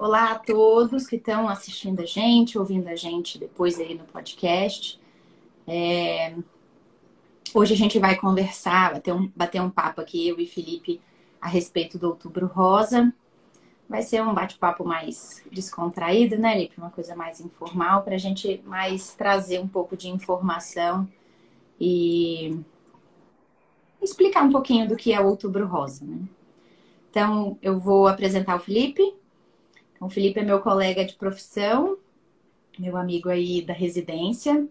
Olá a todos que estão assistindo a gente, ouvindo a gente depois aí no podcast. É... Hoje a gente vai conversar, bater um, bater um papo aqui, eu e Felipe, a respeito do Outubro Rosa. Vai ser um bate-papo mais descontraído, né, Felipe? Uma coisa mais informal, para a gente mais trazer um pouco de informação e explicar um pouquinho do que é o Outubro Rosa, né? Então, eu vou apresentar o Felipe. Então, o Felipe é meu colega de profissão, meu amigo aí da residência.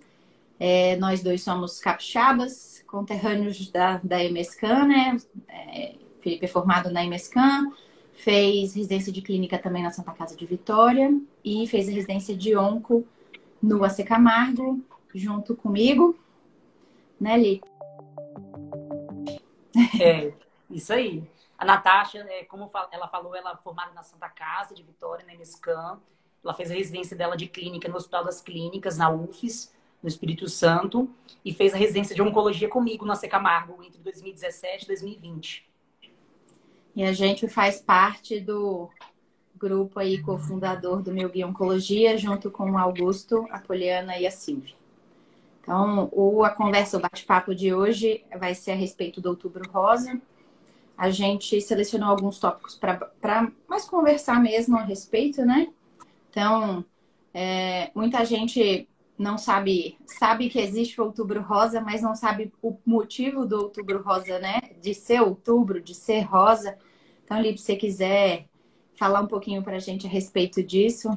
É, nós dois somos capixabas, conterrâneos da, da EMESCAN, né? É, Felipe é formado na EMESCAN, fez residência de clínica também na Santa Casa de Vitória e fez a residência de onco no AC Camargo, junto comigo, né, Li? É, isso aí. A Natasha, é, como ela falou, ela é formada na Santa Casa de Vitória, na MSCAM. Ela fez a residência dela de clínica no Hospital das Clínicas, na UFES, no Espírito Santo. E fez a residência de oncologia comigo na Secamargo, entre 2017 e 2020. E a gente faz parte do grupo aí, cofundador do Meu Guia Oncologia, junto com o Augusto, a Poliana e a Silvia. Então, o, a conversa, o bate-papo de hoje vai ser a respeito do Outubro Rosa, a gente selecionou alguns tópicos para mais conversar mesmo a respeito, né? Então, é, muita gente não sabe, sabe que existe o outubro rosa, mas não sabe o motivo do outubro rosa, né? De ser outubro, de ser rosa. Então, Lipe, se você quiser falar um pouquinho para a gente a respeito disso.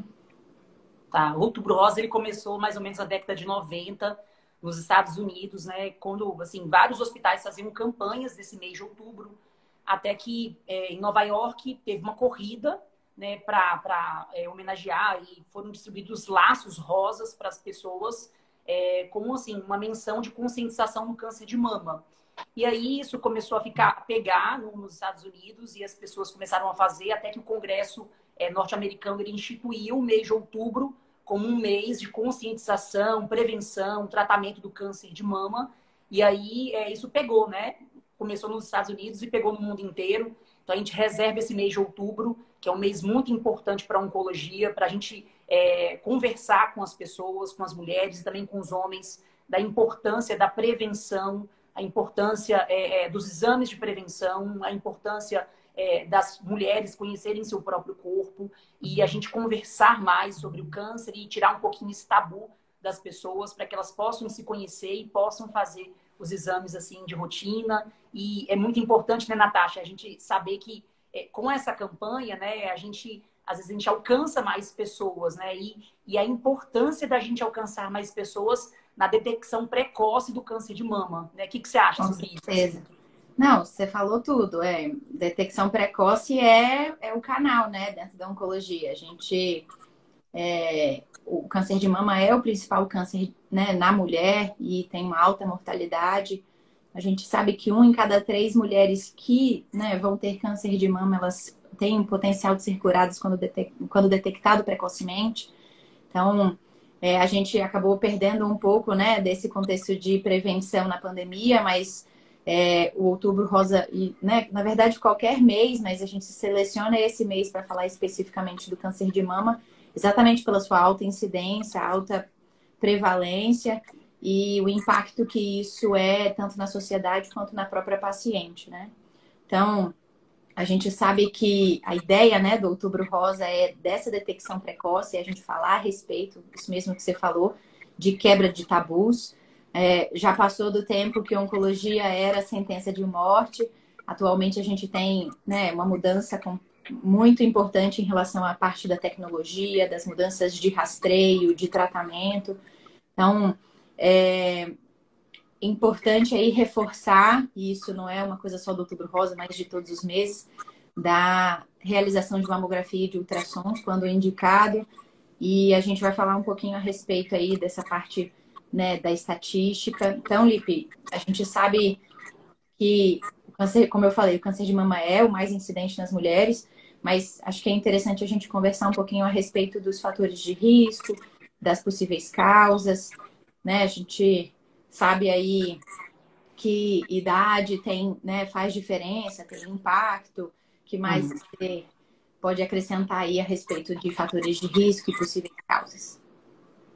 Tá, o outubro rosa ele começou mais ou menos na década de 90 nos Estados Unidos, né? Quando, assim, vários hospitais faziam campanhas desse mês de outubro até que é, em Nova York teve uma corrida né, para é, homenagear e foram distribuídos laços rosas para as pessoas é, com assim, uma menção de conscientização no câncer de mama. E aí isso começou a ficar a pegar no, nos Estados Unidos e as pessoas começaram a fazer até que o Congresso é, norte-americano ele instituiu o mês de outubro como um mês de conscientização, prevenção, tratamento do câncer de mama. E aí é, isso pegou, né? Começou nos Estados Unidos e pegou no mundo inteiro. Então a gente reserva esse mês de outubro, que é um mês muito importante para a oncologia, para a gente é, conversar com as pessoas, com as mulheres e também com os homens, da importância da prevenção, a importância é, é, dos exames de prevenção, a importância é, das mulheres conhecerem seu próprio corpo e a gente conversar mais sobre o câncer e tirar um pouquinho esse tabu das pessoas para que elas possam se conhecer e possam fazer os exames assim de rotina. E é muito importante, né, Natasha, a gente saber que é, com essa campanha, né, a gente às vezes a gente alcança mais pessoas, né? E, e a importância da gente alcançar mais pessoas na detecção precoce do câncer de mama, né? O que, que você acha com sobre certeza. isso? Não, você falou tudo. É, detecção precoce é, é o canal, né, dentro da oncologia. A gente é, o câncer de mama é o principal câncer né, na mulher e tem uma alta mortalidade. A gente sabe que um em cada três mulheres que né, vão ter câncer de mama, elas têm um potencial de ser curadas quando, quando detectado precocemente. Então, é, a gente acabou perdendo um pouco né, desse contexto de prevenção na pandemia, mas é, o outubro rosa, e, né, na verdade, qualquer mês, mas a gente seleciona esse mês para falar especificamente do câncer de mama, exatamente pela sua alta incidência, alta prevalência e o impacto que isso é tanto na sociedade quanto na própria paciente, né? Então, a gente sabe que a ideia, né, do Outubro Rosa é dessa detecção precoce, a gente falar a respeito, isso mesmo que você falou, de quebra de tabus. É, já passou do tempo que oncologia era sentença de morte. Atualmente a gente tem né, uma mudança com, muito importante em relação à parte da tecnologia, das mudanças de rastreio, de tratamento. Então, é importante aí reforçar, e isso não é uma coisa só do Outubro Rosa, mas de todos os meses, da realização de mamografia e de ultrassons quando indicado. E a gente vai falar um pouquinho a respeito aí dessa parte né, da estatística. Então, Lipe, a gente sabe que o câncer, como eu falei, o câncer de mama é o mais incidente nas mulheres, mas acho que é interessante a gente conversar um pouquinho a respeito dos fatores de risco, das possíveis causas, né? A gente sabe aí que idade tem, né, faz diferença, tem impacto, que mais uhum. você pode acrescentar aí a respeito de fatores de risco e possíveis causas?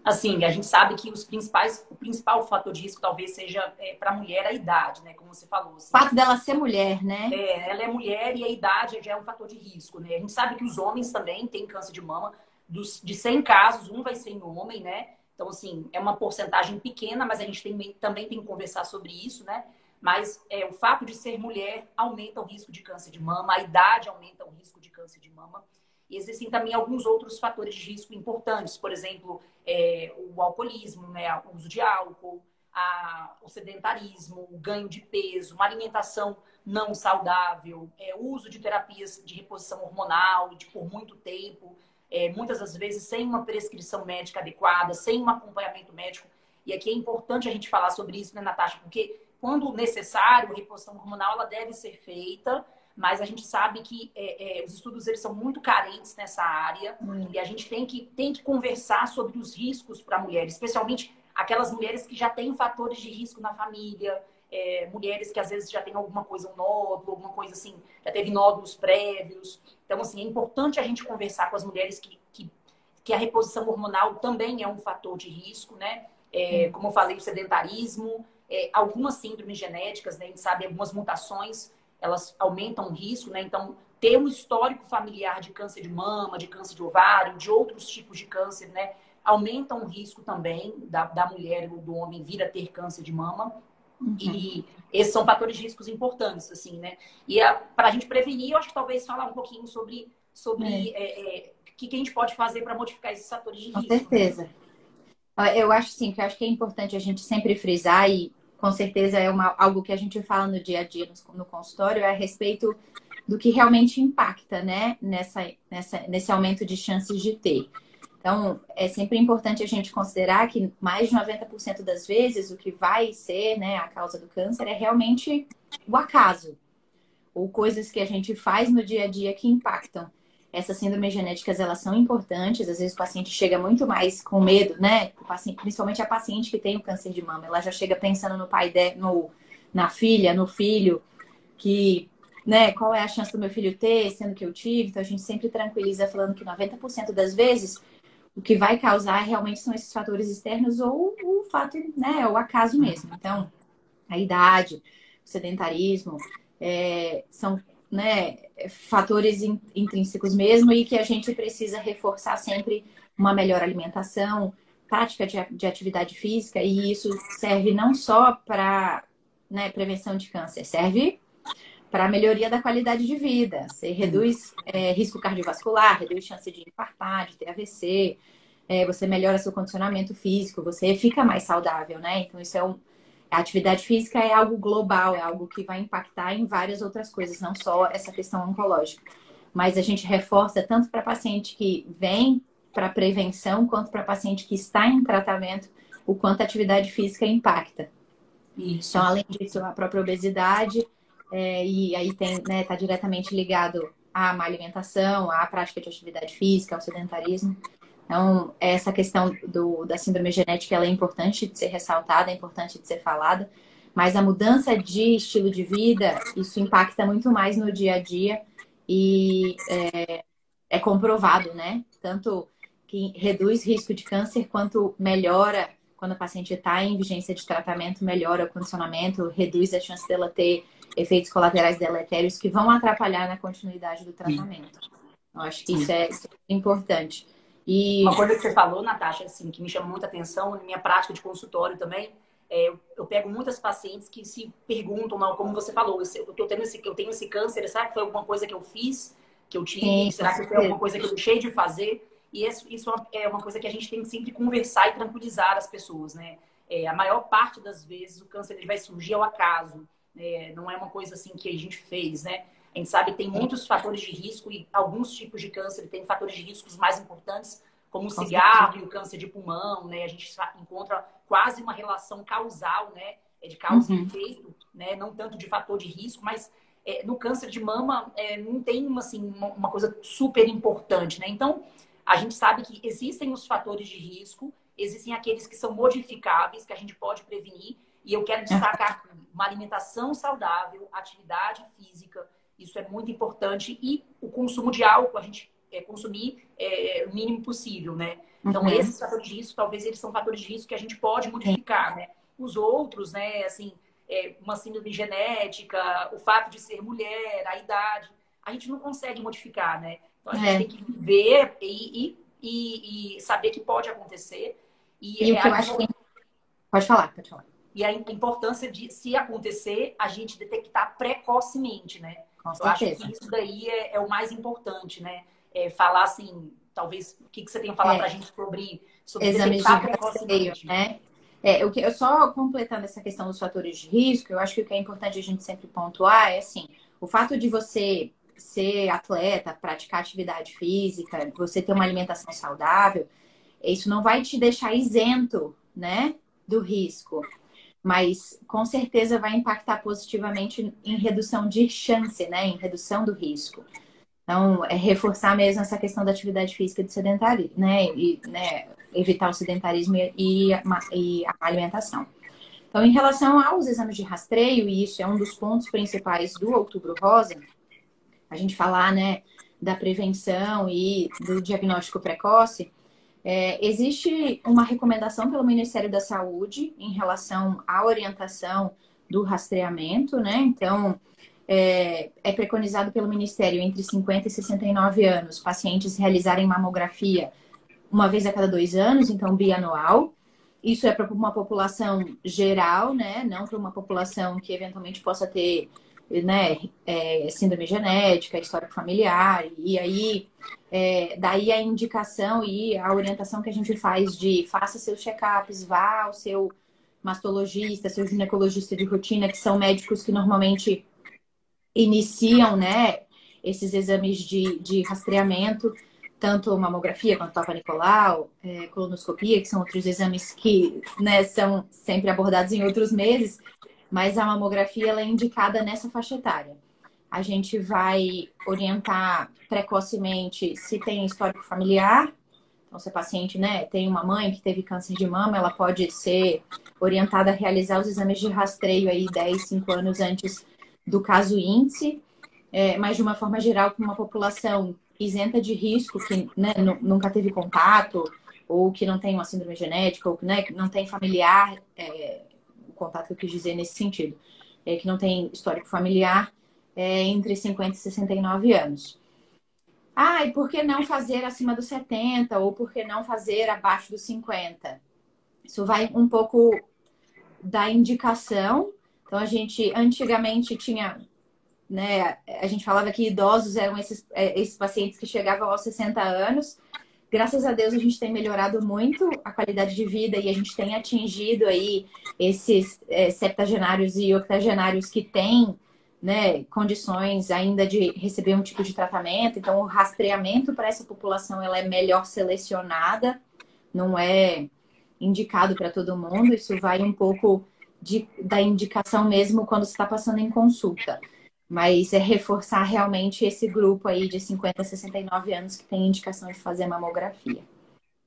Assim, a gente sabe que os principais, o principal fator de risco talvez seja é, para a mulher a idade, né? Como você falou. Assim. O fato dela ser mulher, né? É, ela é mulher e a idade já é um fator de risco, né? A gente sabe que os homens também têm câncer de mama. Dos, de 100 casos, um vai ser em homem, né? Então, assim, é uma porcentagem pequena, mas a gente tem, também tem que conversar sobre isso, né? Mas é, o fato de ser mulher aumenta o risco de câncer de mama, a idade aumenta o risco de câncer de mama. Existem também alguns outros fatores de risco importantes, por exemplo, é, o alcoolismo, né, o uso de álcool, a, o sedentarismo, o ganho de peso, uma alimentação não saudável, é, o uso de terapias de reposição hormonal de, por muito tempo, é, muitas das vezes sem uma prescrição médica adequada, sem um acompanhamento médico. E aqui é importante a gente falar sobre isso, né, Natasha? Porque quando necessário, a reposição hormonal ela deve ser feita, mas a gente sabe que é, é, os estudos eles são muito carentes nessa área hum. e a gente tem que, tem que conversar sobre os riscos para a mulher, especialmente aquelas mulheres que já têm fatores de risco na família, é, mulheres que às vezes já têm alguma coisa, um nódulo, alguma coisa assim, já teve nódulos prévios. Então, assim, é importante a gente conversar com as mulheres que, que, que a reposição hormonal também é um fator de risco, né? É, como eu falei, o sedentarismo, é, algumas síndromes genéticas, né? A gente sabe algumas mutações elas aumentam o risco, né? Então, ter um histórico familiar de câncer de mama, de câncer de ovário, de outros tipos de câncer, né? Aumentam o risco também da, da mulher ou do homem vir a ter câncer de mama. Uhum. E esses são fatores de riscos importantes, assim, né? E para a gente prevenir, eu acho que talvez falar um pouquinho sobre sobre é. É, é, o que, que, a gente pode fazer para modificar esses fatores de risco. Com certeza. Né? Eu acho sim, que eu acho que é importante a gente sempre frisar e com certeza é uma, algo que a gente fala no dia a dia no, no consultório, é a respeito do que realmente impacta, né, nessa, nessa, nesse aumento de chances de ter. Então, é sempre importante a gente considerar que mais de 90% das vezes o que vai ser, né, a causa do câncer é realmente o acaso, ou coisas que a gente faz no dia a dia que impactam essas síndromes genéticas elas são importantes. Às vezes o paciente chega muito mais com medo, né? Paciente, principalmente a paciente que tem o câncer de mama, ela já chega pensando no pai de, no, na filha, no filho, que, né? Qual é a chance do meu filho ter, sendo que eu tive? Então a gente sempre tranquiliza falando que 90% das vezes o que vai causar realmente são esses fatores externos ou o fato, né? O acaso mesmo. Então a idade, o sedentarismo, é, são né, fatores intrínsecos mesmo e que a gente precisa reforçar sempre uma melhor alimentação, prática de, de atividade física, e isso serve não só para né, prevenção de câncer, serve para melhoria da qualidade de vida. Você reduz é, risco cardiovascular, reduz chance de infartar, de ter AVC, é, você melhora seu condicionamento físico, você fica mais saudável, né? Então, isso é um, a atividade física é algo global, é algo que vai impactar em várias outras coisas, não só essa questão oncológica. Mas a gente reforça tanto para paciente que vem para prevenção, quanto para paciente que está em tratamento, o quanto a atividade física impacta. Isso. Então, além disso, a própria obesidade, é, e aí tem, né, está diretamente ligado à má alimentação, à prática de atividade física, ao sedentarismo. Então, essa questão do, da síndrome genética ela é importante de ser ressaltada, é importante de ser falada, mas a mudança de estilo de vida, isso impacta muito mais no dia a dia e é, é comprovado, né? Tanto que reduz risco de câncer, quanto melhora quando a paciente está em vigência de tratamento, melhora o condicionamento, reduz a chance dela ter efeitos colaterais deletérios que vão atrapalhar na continuidade do tratamento. Eu acho que isso é, isso é importante. E... Uma coisa que você falou, Natasha, assim, que me chama muita atenção na minha prática de consultório também, é, eu, eu, pego muitas pacientes que se perguntam, não, como você falou, eu, eu, tenho esse, eu tenho esse câncer, será que foi alguma coisa que eu fiz, que eu tive? Sim, será que foi alguma coisa que eu deixei de fazer? E isso, isso é uma coisa que a gente tem que sempre conversar e tranquilizar as pessoas, né? É, a maior parte das vezes o câncer ele vai surgir ao acaso, né? não é uma coisa assim que a gente fez, né? A gente sabe que tem muitos fatores de risco e alguns tipos de câncer têm fatores de riscos mais importantes, como o cigarro e o câncer de pulmão, né? A gente encontra quase uma relação causal, né? É de causa uhum. e efeito, né? Não tanto de fator de risco, mas é, no câncer de mama é, não tem assim, uma, uma coisa super importante, né? Então, a gente sabe que existem os fatores de risco, existem aqueles que são modificáveis, que a gente pode prevenir, e eu quero destacar uma alimentação saudável, atividade física, Isso é muito importante. E o consumo de álcool, a gente é, consumir é, o mínimo possível, né? Então, uhum. esses fatores de risco, talvez eles são fatores de risco que a gente pode modificar, né? Os outros, né, assim, é, uma síndrome genética, o fato de ser mulher, a idade, a gente não consegue modificar, né? Então, a gente é. tem que viver e, e, e, saber que pode acontecer. E, e o é que eu acho que... Pode falar, pode falar. E a importância de, se acontecer, a gente detectar precocemente, né? Eu acho que isso daí é, é o mais importante, né? É, falar assim, talvez o que, que você tem a falar é. para a gente sobre, sobre exames de rastreio, né? É, que, eu só completando essa questão dos fatores de risco, eu acho que o que é importante a gente sempre pontuar é assim, o fato de você ser atleta, praticar atividade física, você ter uma alimentação saudável, isso não vai te deixar isento, né, do risco, mas com certeza vai impactar positivamente em redução de chance, né, em redução do risco. Então, é reforçar mesmo essa questão da atividade física de sedentarismo, né? E né, evitar o sedentarismo e, e, a alimentação. Então, em relação aos exames de rastreio, e isso é um dos pontos principais do Outubro Rosa, a gente falar, né, da prevenção e do diagnóstico precoce, é, existe uma recomendação pelo Ministério da Saúde em relação à orientação do rastreamento, né? Então, é, é, preconizado pelo Ministério entre 50 e 69 anos pacientes realizarem mamografia uma vez a cada dois anos, então bianual. Isso é para uma população geral, né? Não para uma população que eventualmente possa ter né, é, síndrome genética, histórico familiar, e aí é, daí a indicação e a orientação que a gente faz de faça seus check-ups, vá ao seu mastologista, seu ginecologista de rotina, que são médicos que normalmente iniciam, né, esses exames de, de rastreamento, tanto mamografia quanto Papa Nicolau, é, colonoscopia, que são outros exames que né, são sempre abordados em outros meses, mas a mamografia ela é indicada nessa faixa etária. A gente vai orientar precocemente se tem histórico familiar. Então, se a paciente né, tem uma mãe que teve câncer de mama, ela pode ser orientada a realizar os exames de rastreio aí 10, 5 anos antes do caso índice, é, mas de uma forma geral, com uma população isenta de risco, que né, nunca teve contato, ou que não tem uma síndrome genética, ou né, que não tem familiar, é, contato que eu quis dizer nesse sentido, é, que não tem histórico familiar, é, entre 50 e 69 anos. Ah, e por que não fazer acima dos 70? Ou por que não fazer abaixo dos 50? Isso vai um pouco da indicação então a gente antigamente tinha, né, a gente falava que idosos eram esses, é, esses pacientes que chegavam aos 60 anos. Graças a Deus a gente tem melhorado muito a qualidade de vida e a gente tem atingido aí esses é, septagenários e octogenários que têm né, condições ainda de receber um tipo de tratamento. Então, o rastreamento para essa população ela é melhor selecionada, não é indicado para todo mundo. Isso vai um pouco de, da indicação mesmo quando está passando em consulta. Mas é reforçar realmente esse grupo aí de 50 a 69 anos que tem indicação de fazer mamografia.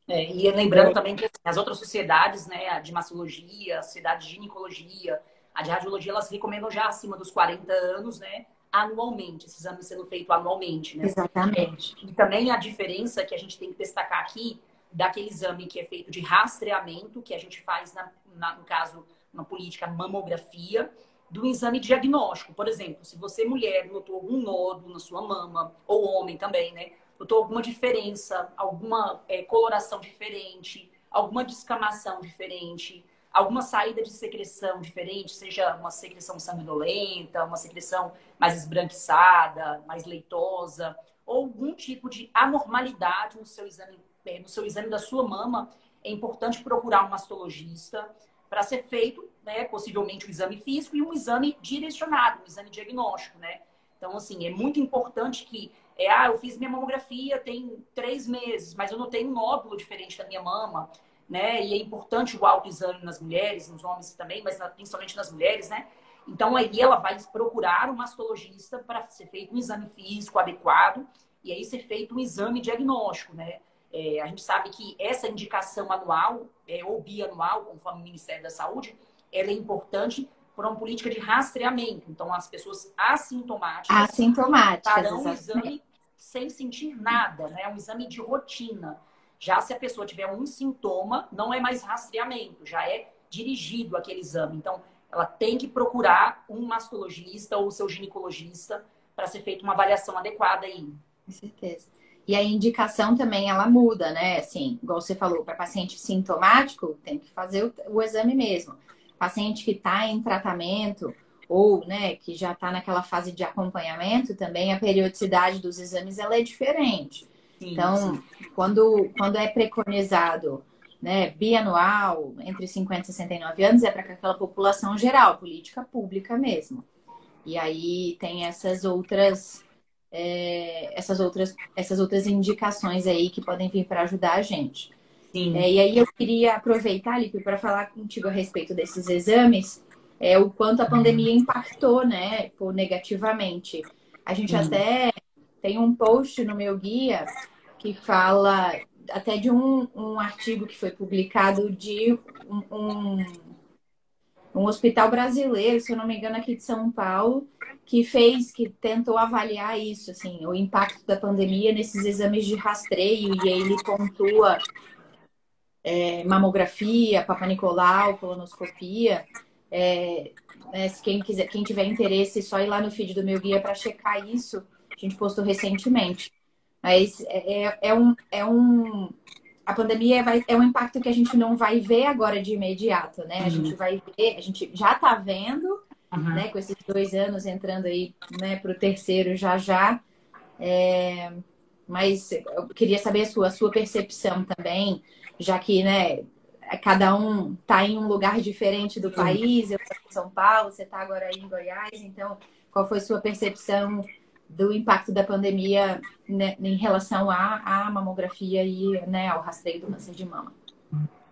É, e lembrando também que assim, as outras sociedades, né, a de mastologia, a sociedade de ginecologia, a de radiologia, elas recomendam já acima dos 40 anos, né, anualmente, esses exames sendo feito anualmente, né? Exatamente. E também a diferença que a gente tem que destacar aqui daquele exame que é feito de rastreamento, que a gente faz, na, na, no caso, uma política mamografia, do exame diagnóstico. Por exemplo, se você, mulher, notou algum nódulo na sua mama, ou homem também, né? Notou alguma diferença, alguma é, coloração diferente, alguma descamação diferente, alguma saída de secreção diferente, seja uma secreção sanguinolenta, uma secreção mais esbranquiçada, mais leitosa, ou algum tipo de anormalidade no seu exame, é, no seu exame da sua mama, é importante procurar um mastologista para ser feito, né, possivelmente um exame físico e um exame direcionado, um exame diagnóstico, né? Então, assim, é muito importante que, é, ah, eu fiz minha mamografia tem três meses, mas eu não tenho um nódulo diferente da minha mama, né? E é importante o autoexame nas mulheres, nos homens também, mas principalmente nas mulheres, né? Então, aí ela vai procurar um mastologista para ser feito um exame físico adequado e aí ser feito um exame diagnóstico, né? É, a gente sabe que essa indicação anual é, ou bianual, conforme o Ministério da Saúde, ela é importante por uma política de rastreamento. Então, as pessoas assintomáticas, assintomáticas farão um exame sem sentir nada, né? Um exame de rotina. Já se a pessoa tiver um sintoma, não é mais rastreamento, já é dirigido aquele exame. Então, ela tem que procurar um mastologista ou seu ginecologista para ser feita uma avaliação adequada aí. Com certeza. E a indicação também ela muda, né? Assim, igual você falou, para paciente sintomático, tem que fazer o, o exame mesmo paciente que está em tratamento ou né, que já está naquela fase de acompanhamento, também a periodicidade dos exames ela é diferente. Sim, então, sim. Quando, quando é preconizado né, bianual, entre 50 e 69 anos, é para aquela população geral, política pública mesmo. E aí tem essas outras, é, essas outras, essas outras indicações aí que podem vir para ajudar a gente. É, e aí eu queria aproveitar, Lipe, para falar contigo a respeito desses exames, é, o quanto a pandemia impactou, né, por, negativamente. A gente Sim. até tem um post no meu guia que fala até de um, um artigo que foi publicado de um, um, um hospital brasileiro, se eu não me engano, aqui de São Paulo, que fez, que tentou avaliar isso, assim, o impacto da pandemia nesses exames de rastreio, e aí ele pontua é, mamografia, Nicolau, colonoscopia. É, né, se quem quiser, quem tiver interesse, só ir lá no feed do meu guia para checar isso. A gente postou recentemente. Mas é, é, é, um, é um. A pandemia vai, é um impacto que a gente não vai ver agora de imediato, né? A uhum. gente vai ver, a gente já está vendo, uhum. né? Com esses dois anos entrando aí, né, para o terceiro já já. É, mas eu queria saber a sua, a sua percepção também já que, né, cada um está em um lugar diferente do país, eu estou em São Paulo, você está agora aí em Goiás, então qual foi a sua percepção do impacto da pandemia né, em relação à, à mamografia e né, ao rastreio do câncer de mama?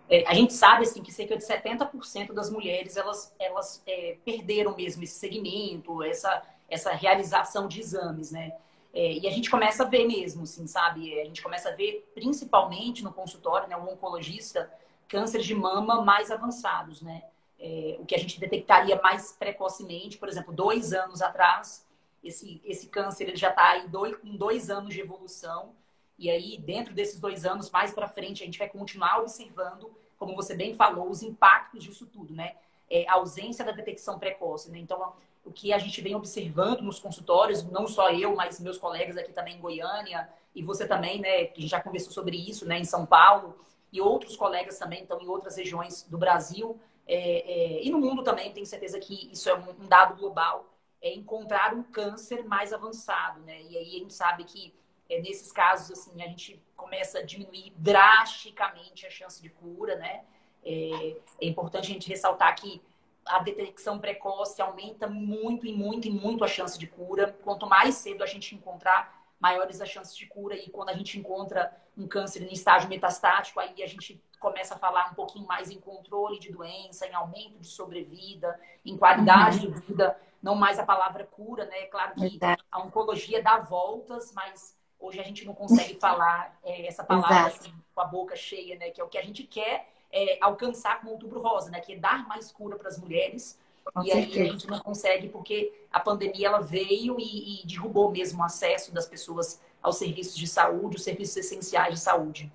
É, a gente sabe assim que cerca de 70% das mulheres elas, elas é, perderam mesmo esse segmento, essa, essa realização de exames, né? É, e a gente começa a ver mesmo, assim, sabe? A gente começa a ver, principalmente no consultório, né, o oncologista, cânceres de mama mais avançados, né? É, o que a gente detectaria mais precocemente, por exemplo, dois anos atrás, esse, esse câncer ele já está aí dois, com dois anos de evolução. E aí, dentro desses dois anos, mais para frente, a gente vai continuar observando, como você bem falou, os impactos disso tudo, né? É, a ausência da detecção precoce, né? Então, o que a gente vem observando nos consultórios, não só eu, mas meus colegas aqui também em Goiânia, e você também, né, que já conversou sobre isso, né, em São Paulo, e outros colegas também estão em outras regiões do Brasil, é, é, e no mundo também, tenho certeza que isso é um, um, dado global, é encontrar um câncer mais avançado, né, e aí a gente sabe que é, nesses casos, assim, a gente começa a diminuir drasticamente a chance de cura, né, é, é importante a gente ressaltar que a detecção precoce aumenta muito e muito e muito a chance de cura. Quanto mais cedo a gente encontrar, maiores as chances de cura. E quando a gente encontra um câncer em estágio metastático, aí a gente começa a falar um pouquinho mais em controle de doença, em aumento de sobrevida, em qualidade uhum. de vida, não mais a palavra cura, né? Claro que a oncologia dá voltas, mas hoje a gente não consegue falar é, essa palavra assim, com a boca cheia, né? Que é o que a gente quer é, alcançar com o outubro rosa, né? Que é dar mais cura para as mulheres. Com e certeza. aí a gente não consegue porque a pandemia ela veio e, e derrubou mesmo o acesso das pessoas aos serviços de saúde, os serviços essenciais de saúde.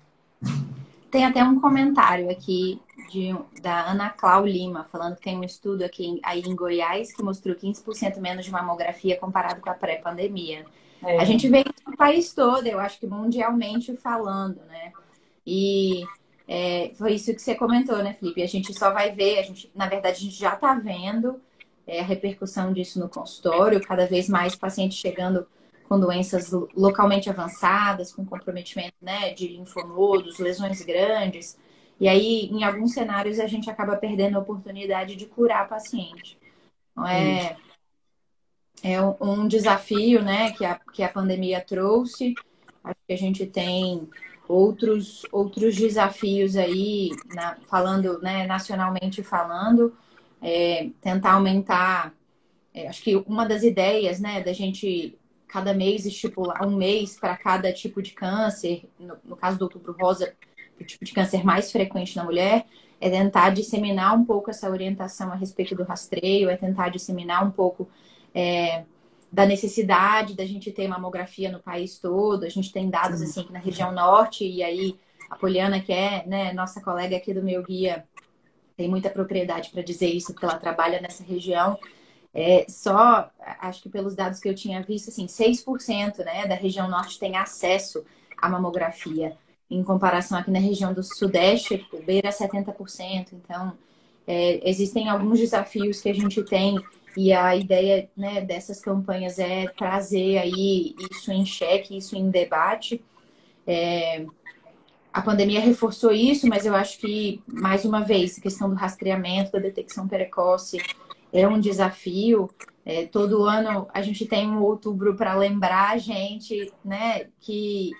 Tem até um comentário aqui de, da Ana Clau Lima, falando que tem um estudo aqui aí em Goiás que mostrou 15% menos de mamografia comparado com a pré-pandemia. É. A gente vê isso no país todo, eu acho que mundialmente falando, né? E é, foi isso que você comentou, né, Felipe? A gente só vai ver, a gente, na verdade, a gente já está vendo é, a repercussão disso no consultório, cada vez mais pacientes chegando com doenças localmente avançadas, com comprometimento né, de linfonodos, lesões grandes. E aí, em alguns cenários, a gente acaba perdendo a oportunidade de curar a paciente. Então, é, é um desafio né, que, a, que a pandemia trouxe. Acho que a gente tem outros, outros desafios aí, na, falando, né, nacionalmente falando, é, tentar aumentar. É, acho que uma das ideias, né, da gente cada mês estipular um mês para cada tipo de câncer, no, no, caso do outubro rosa, o tipo de câncer mais frequente na mulher, é tentar disseminar um pouco essa orientação a respeito do rastreio, é tentar disseminar um pouco é, da necessidade da gente ter mamografia no país todo. A gente tem dados Sim. assim que na região norte, e aí a Poliana, que é né, nossa colega aqui do meu guia, tem muita propriedade para dizer isso, porque ela trabalha nessa região. É, só, acho que pelos dados que eu tinha visto, assim, 6% né, da região norte tem acesso à mamografia, em comparação aqui na região do sudeste, beira 70%. Então, é, existem alguns desafios que a gente tem e a ideia né, dessas campanhas é trazer aí isso em xeque, isso em debate. É, a pandemia reforçou isso, mas eu acho que, mais uma vez, a questão do rastreamento, da detecção precoce, é um desafio. É, todo ano a gente tem um outubro para lembrar a gente né, que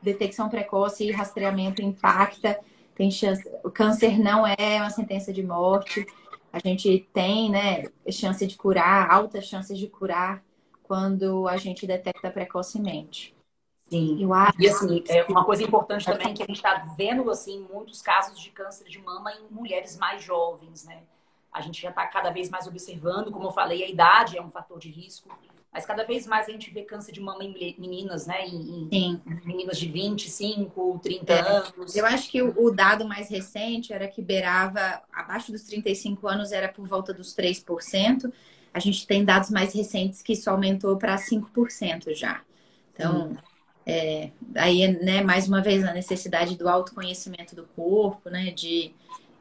detecção precoce e rastreamento impacta. Tem chance, o câncer não é uma sentença de morte. A gente tem né, chance de curar, altas chances de curar quando a gente detecta precocemente. Sim. Eu acho. E assim, é uma coisa importante também que a gente está vendo assim muitos casos de câncer de mama em mulheres mais jovens, né? A gente já está cada vez mais observando, como eu falei, a idade é um fator de risco, mas cada vez mais a gente vê câncer de mama em meninas, né? Em, em meninas de 25, 30 é. anos. Eu acho que o, o, dado mais recente era que beirava, abaixo dos 35 anos, era por volta dos 3%. A gente tem dados mais recentes que isso aumentou para 5% já. Então, hum. é, aí, né, mais uma vez, a necessidade do autoconhecimento do corpo, né? De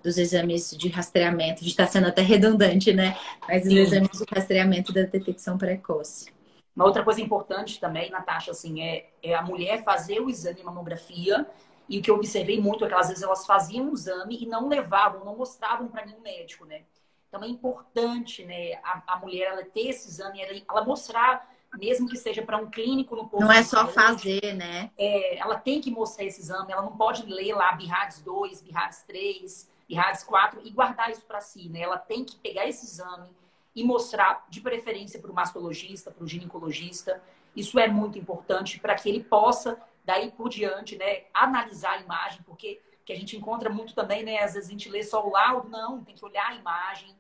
dos exames de rastreamento, a gente está sendo até redundante, né? Mas os Sim. exames de rastreamento da detecção precoce. Uma outra coisa importante também, Natasha, assim, é, é a mulher fazer o exame de mamografia. E o que eu observei muito é que às vezes elas faziam o exame e não levavam, não mostravam para nenhum médico, né? Então é importante, né, a, a mulher ela ter esse exame, ela, ela mostrar mesmo que seja para um clínico no posto. Não é só fazer, né? É, ela tem que mostrar esse exame, ela não pode ler lá BIRADS 2, BIRADS 3, RADS 4 e guardar isso para si, né? Ela tem que pegar esse exame e mostrar, de preferência, para o mastologista, para o ginecologista. Isso é muito importante para que ele possa, daí por diante, né, analisar a imagem, porque que a gente encontra muito também, né? Às vezes a gente lê só o laudo, não, tem que olhar a imagem.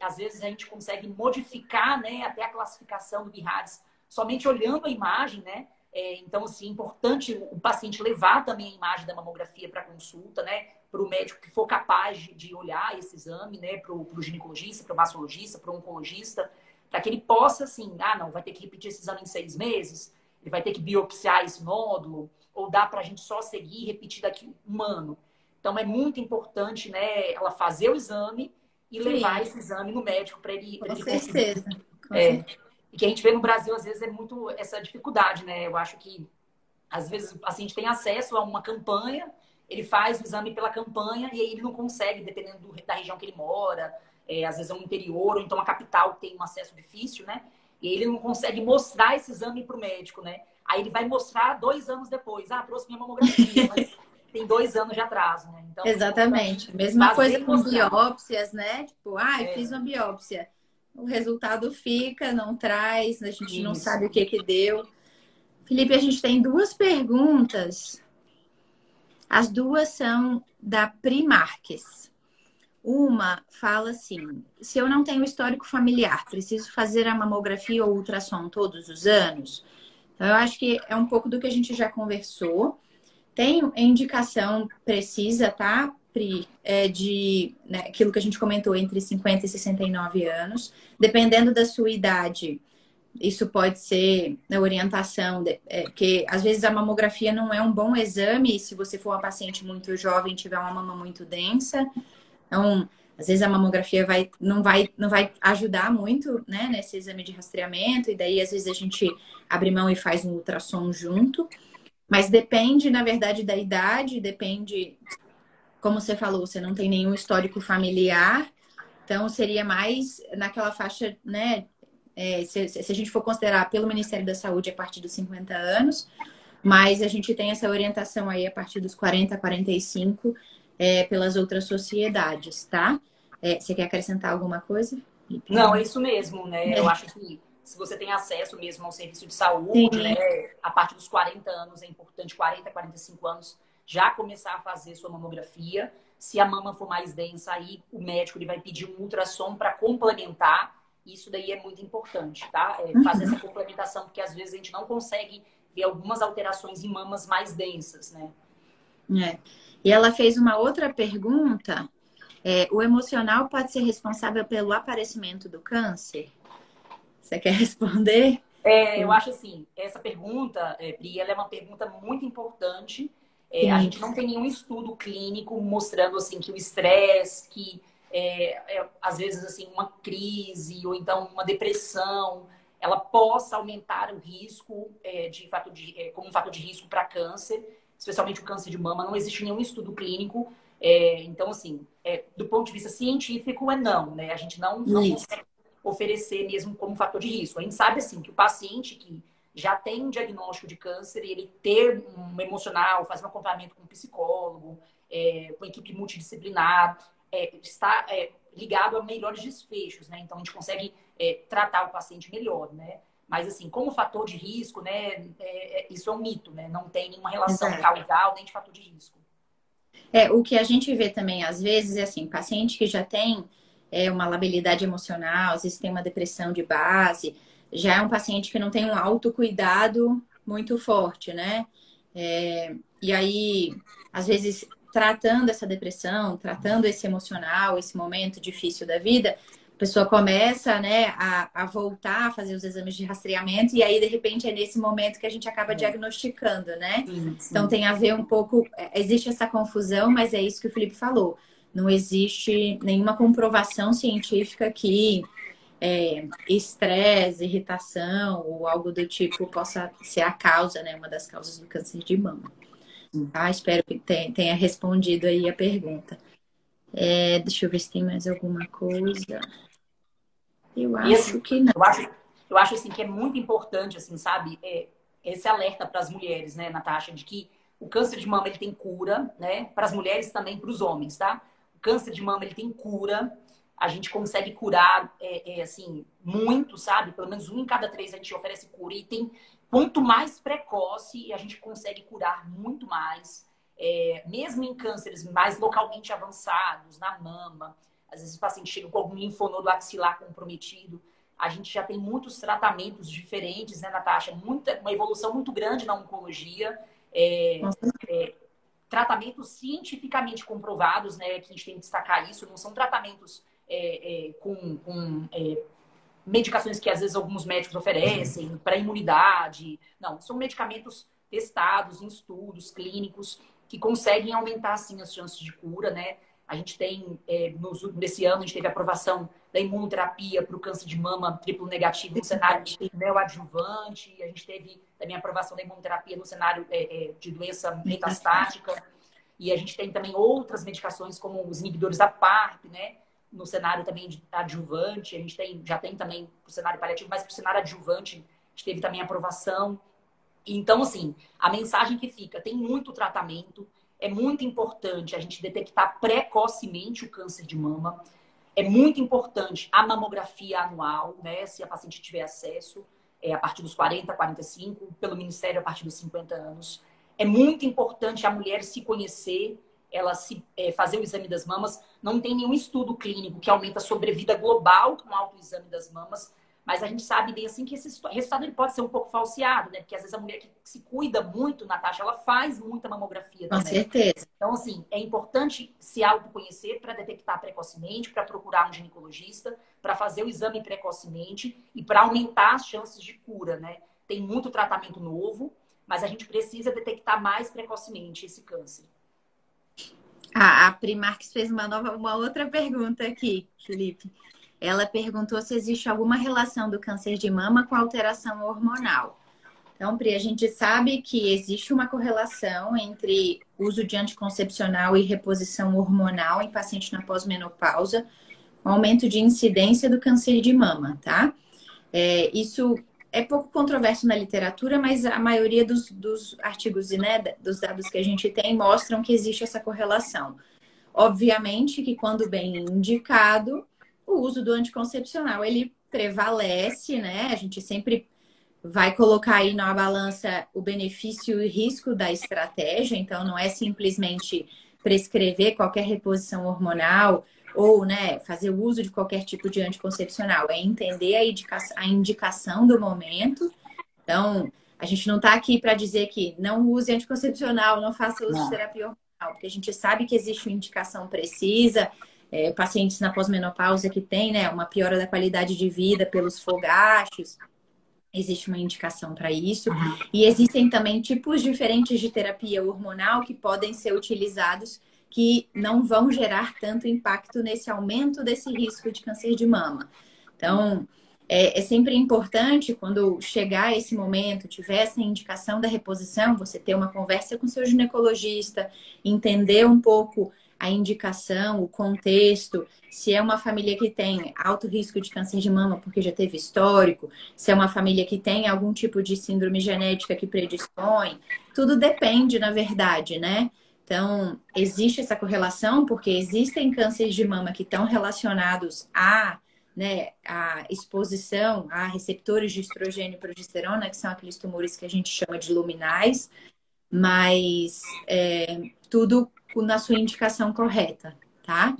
Às vezes a gente consegue modificar, né, até a classificação do BIRADS somente olhando a imagem, né? É, então, assim, é importante o paciente levar também a imagem da mamografia para consulta, né? Para o médico que for capaz de olhar esse exame, né? Para o ginecologista, para o mastologista, para o oncologista, para que ele possa, assim, ah, não, vai ter que repetir esse exame em seis meses, ele vai ter que biopsiar esse nódulo, ou dá para a gente só seguir e repetir daqui um ano. Então, é muito importante, né? Ela fazer o exame e Sim. levar esse exame no médico para ele, Com ele certeza. Com é, certeza. E que a gente vê no Brasil, às vezes, é muito essa dificuldade, né? Eu acho que, às vezes, assim, a gente tem acesso a uma campanha, ele faz o exame pela campanha e aí ele não consegue, dependendo do, da região que ele mora, é, às vezes é um interior, ou então a capital tem um acesso difícil, né? E ele não consegue mostrar esse exame para o médico, né? Aí ele vai mostrar dois anos depois. Ah, trouxe minha mamografia, mas tem dois anos de atraso, né? Então, Exatamente. Mesma coisa com biópsias, né? Tipo, ah, é. fiz uma biópsia o resultado fica, não traz, a gente Isso. não sabe o que que deu. Felipe, a gente tem duas perguntas. As duas são da Primarques. Uma fala assim: se eu não tenho histórico familiar, preciso fazer a mamografia ou ultrassom todos os anos? Então, eu acho que é um pouco do que a gente já conversou. Tem indicação precisa, tá? Pri, é de né, aquilo que a gente comentou entre 50 e 69 anos. Dependendo da sua idade, isso pode ser na orientação, de, é, que às vezes a mamografia não é um bom exame se você for uma paciente muito jovem tiver uma mama muito densa. Então, às vezes a mamografia vai, não, vai, não vai ajudar muito né, nesse exame de rastreamento, e daí às vezes a gente abre mão e faz um ultrassom junto. Mas depende, na verdade, da idade, depende como você falou, você não tem nenhum histórico familiar, então seria mais naquela faixa, né? É, se, se, a gente for considerar pelo Ministério da Saúde a partir dos 50 anos, mas a gente tem essa orientação aí a partir dos 40, 45 é, pelas outras sociedades, tá? É, você quer acrescentar alguma coisa? Não, é isso mesmo, né? Eu é. acho que se você tem acesso mesmo ao serviço de saúde, Sim. né? A partir dos 40 anos é importante, 40, 45 anos já começar a fazer sua mamografia. Se a mama for mais densa, aí o médico ele vai pedir um ultrassom para complementar. Isso daí é muito importante, tá? É fazer essa complementação, porque às vezes a gente não consegue ver algumas alterações em mamas mais densas, né? É. E ela fez uma outra pergunta. É, o emocional pode ser responsável pelo aparecimento do câncer? Você quer responder? É, eu acho assim, essa pergunta, é, Pri, ela é uma pergunta muito importante. É, a gente não tem nenhum estudo clínico mostrando assim que o estresse, que é, é, às vezes assim uma crise ou então uma depressão, ela possa aumentar o risco é, de fato de é, como um fator de risco para câncer, especialmente o câncer de mama. Não existe nenhum estudo clínico. então assim, do ponto de vista científico é não, né? A gente não, não consegue oferecer mesmo como fator de risco. A gente sabe assim que o paciente que já tem um diagnóstico de câncer e ele ter um emocional, fazer um acompanhamento com um psicólogo, é, com equipe multidisciplinar, é, está é, ligado a melhores desfechos, né? Então a gente consegue é, tratar o paciente melhor, né? Mas assim, como fator de risco, né? É, é, isso é um mito, né? Não tem nenhuma relação Exato. causal nem de fator de risco. É, o que a gente vê também às vezes é assim, paciente que já tem é, uma labilidade emocional, às vezes tem uma depressão de base, já é um paciente que não tem um autocuidado muito forte, né? É, e aí, às vezes, tratando essa depressão, tratando esse emocional, esse momento difícil da vida, a pessoa começa, né, a, a voltar a fazer os exames de rastreamento e aí, de repente, é nesse momento que a gente acaba é. diagnosticando, né? Sim, sim. Então, tem a ver um pouco... É, existe essa confusão, mas é isso que o Felipe falou não existe nenhuma comprovação científica que é, estresse, irritação ou algo do tipo possa ser a causa, né? Uma das causas do câncer de mama. Tá? Espero que tenha respondido aí a pergunta. É, deixa eu ver se tem mais alguma coisa. Eu acho assim, que não. Eu acho, eu acho assim que é muito importante, assim, sabe, é, esse alerta para as mulheres, né, Natasha, de que o câncer de mama ele tem cura, né? Para as mulheres também para os homens, tá? câncer de mama ele tem cura. A gente consegue curar, é, é, assim, muito, sabe? Pelo menos um em cada três a gente oferece cura. E tem, quanto mais precoce, a gente consegue curar muito mais. É, mesmo em cânceres mais localmente avançados, na mama, às vezes o paciente chega com algum linfonodo axilar comprometido. A gente já tem muitos tratamentos diferentes, né, Natasha? Muita, uma evolução muito grande na oncologia. É, é, tratamentos cientificamente comprovados, né, que a gente tem que destacar isso, não são tratamentos é, é, com, com é, medicações que às vezes alguns médicos oferecem para imunidade. Não, são medicamentos testados em estudos clínicos que conseguem aumentar, sim, as chances de cura, né? A gente tem, é, nos, nesse ano, a gente teve aprovação da imunoterapia para o câncer de mama triplo negativo no cenário neoadjuvante. A gente teve também aprovação da imunoterapia no cenário é, é, de doença metastática. E a gente tem também outras medicações, como os inibidores da PARP, né? No cenário também de adjuvante. A gente tem, já tem também o cenário paliativo, mas para o cenário adjuvante, a gente teve também aprovação. Então, assim, a mensagem que fica, tem muito tratamento, é muito importante a gente detectar precocemente o câncer de mama. É muito importante a mamografia anual, né? Se a paciente tiver acesso, é, a partir dos 40, 45, pelo Ministério a partir dos 50 anos. É muito importante a mulher se conhecer, ela se é, fazer o exame das mamas. Não tem nenhum estudo clínico que aumenta a sobrevida global com o autoexame das mamas, mas a gente sabe bem assim que esse resultado ele pode ser um pouco falseado, né? Porque às vezes a mulher que se cuida muito, Natasha, ela faz muita mamografia também. Com certeza. Então, assim, é importante se autoconhecer para detectar precocemente, para procurar um ginecologista, para fazer o exame precocemente e para aumentar as chances de cura, né? Tem muito tratamento novo, mas a gente precisa detectar mais precocemente esse câncer. Ah, a Primarques fez uma, nova, uma outra pergunta aqui, Felipe. Ela perguntou se existe alguma relação do câncer de mama com alteração hormonal. Então, Pri, a gente sabe que existe uma correlação entre uso de anticoncepcional e reposição hormonal em paciente na pós-menopausa, aumento de incidência do câncer de mama, tá? É, isso é pouco controverso na literatura, mas a maioria dos, dos artigos e né, dos dados que a gente tem mostram que existe essa correlação. Obviamente que quando bem indicado, o uso do anticoncepcional ele prevalece, né? A gente sempre vai colocar aí na balança o benefício e risco da estratégia, então não é simplesmente prescrever qualquer reposição hormonal ou né, fazer uso de qualquer tipo de anticoncepcional. É entender a, indica a indicação do momento. Então, a gente não está aqui para dizer que não use anticoncepcional, não faça uso não. de terapia hormonal, porque a gente sabe que existe uma indicação precisa. É, pacientes na pós-menopausa que têm né, uma piora da qualidade de vida pelos fogachos, existe uma indicação para isso. Uhum. E existem também tipos diferentes de terapia hormonal que podem ser utilizados que não vão gerar tanto impacto nesse aumento desse risco de câncer de mama. Então, é, é, sempre importante, quando chegar esse momento, tiver essa indicação da reposição, você ter uma conversa com seu ginecologista, entender um pouco a indicação, o contexto, se é uma família que tem alto risco de câncer de mama porque já teve histórico, se é uma família que tem algum tipo de síndrome genética que predispõe, tudo depende, na verdade, né? Então, existe essa correlação porque existem cânceres de mama que estão relacionados a, né, a exposição a receptores de estrogênio e progesterona, que são aqueles tumores que a gente chama de luminais, mas é, tudo na sua indicação correta, tá?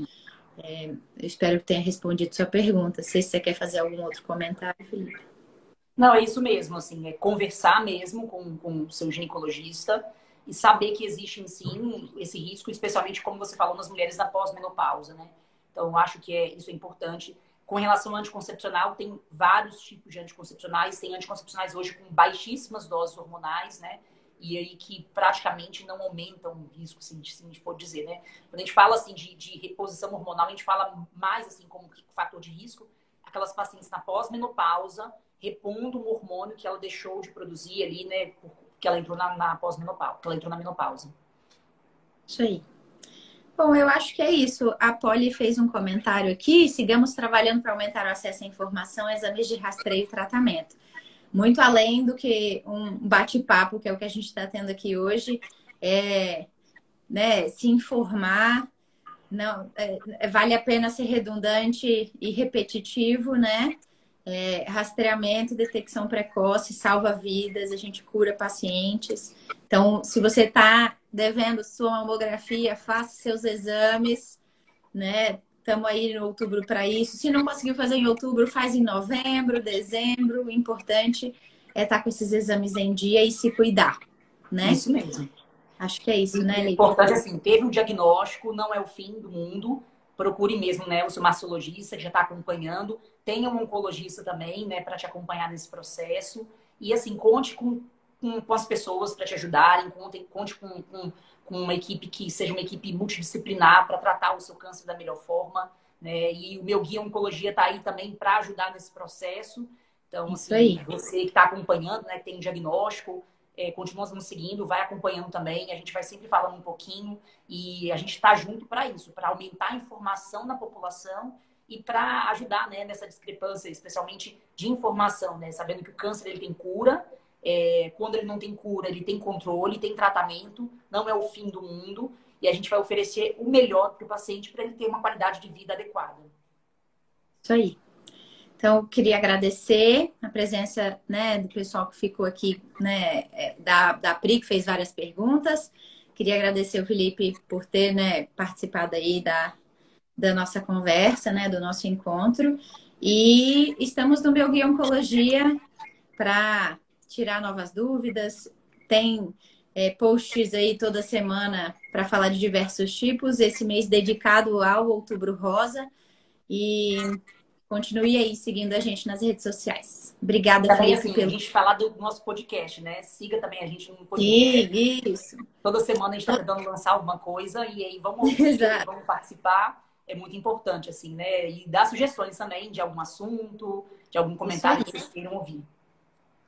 É, eu espero que tenha respondido sua pergunta. Se você quer fazer algum outro comentário, Felipe. Não, é isso mesmo, assim, é conversar mesmo com, com o seu ginecologista e saber que existe, sim, esse risco, especialmente, como você falou, nas mulheres da pós-menopausa, né? Então, acho que é, isso é importante. Com relação ao anticoncepcional, tem vários tipos de anticoncepcionais. Tem anticoncepcionais hoje com baixíssimas doses hormonais, né? E aí que praticamente não aumentam o risco, assim, se a gente pode dizer, né? Quando a gente fala, assim, de, de reposição hormonal, a gente fala mais, assim, como fator de risco, aquelas pacientes na pós-menopausa repondo um hormônio que ela deixou de produzir ali, né, por que ela entrou na, na pós-menopausa, que ela entrou na menopausa. Isso aí. Bom, eu acho que é isso. A Polly fez um comentário aqui. Sigamos trabalhando para aumentar o acesso à informação, exames de rastreio e tratamento. Muito além do que um bate-papo, que é o que a gente está tendo aqui hoje, é né, se informar. Não, é, vale a pena ser redundante e repetitivo, né? É, rastreamento, detecção precoce, salva vidas, a gente cura pacientes. Então, se você está devendo sua mamografia, faça seus exames, né? Estamos aí em outubro para isso. Se não conseguiu fazer em outubro, faz em novembro, dezembro. O importante é estar tá com esses exames em dia e se cuidar, né? Isso mesmo. Acho que é isso, né, Lívia? O importante é assim, teve um diagnóstico, não é o fim do mundo procure mesmo né, o seu mastologista que já está acompanhando. Tenha um oncologista também, né, para te acompanhar nesse processo. E assim, conte com, com, com as pessoas para te ajudarem, conte, conte com, com, com, uma equipe que seja uma equipe multidisciplinar para tratar o seu câncer da melhor forma. Né? E o meu guia oncologia está aí também para ajudar nesse processo. Então, assim, você que está acompanhando, né, tem diagnóstico, é, nos seguindo, vai acompanhando também. A gente vai sempre falando um pouquinho e a gente está junto para isso, para aumentar a informação na população e para ajudar né, nessa discrepância, especialmente de informação, né? Sabendo que o câncer ele tem cura, é, quando ele não tem cura, ele tem controle, tem tratamento, não é o fim do mundo e a gente vai oferecer o melhor para o paciente para ele ter uma qualidade de vida adequada. Isso aí. Então, queria agradecer a presença né, do pessoal que ficou aqui, né, é, da, da PRI, que fez várias perguntas. Queria agradecer o Felipe por ter né, participado aí da, da nossa conversa, né, do nosso encontro. E estamos no Meu Guia Oncologia para tirar novas dúvidas. Tem é, posts aí toda semana para falar de diversos tipos. Esse mês dedicado ao Outubro Rosa. E Continue aí seguindo a gente nas redes sociais. Obrigada, também, Felipe. Assim, pelo... A gente falar do nosso podcast, né? Siga também a gente no podcast. Isso. Toda semana a gente está tentando lançar alguma coisa e aí vamos, ouvir, vamos participar. É muito importante, assim, né? E dar sugestões também de algum assunto, de algum comentário que vocês queiram ouvir.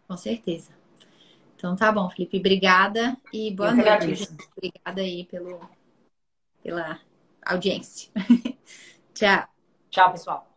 Com certeza. Então tá bom, Felipe. Obrigada e boa Eu noite. Gente. Obrigada aí pelo, pela audiência. Tchau. Tchau, pessoal.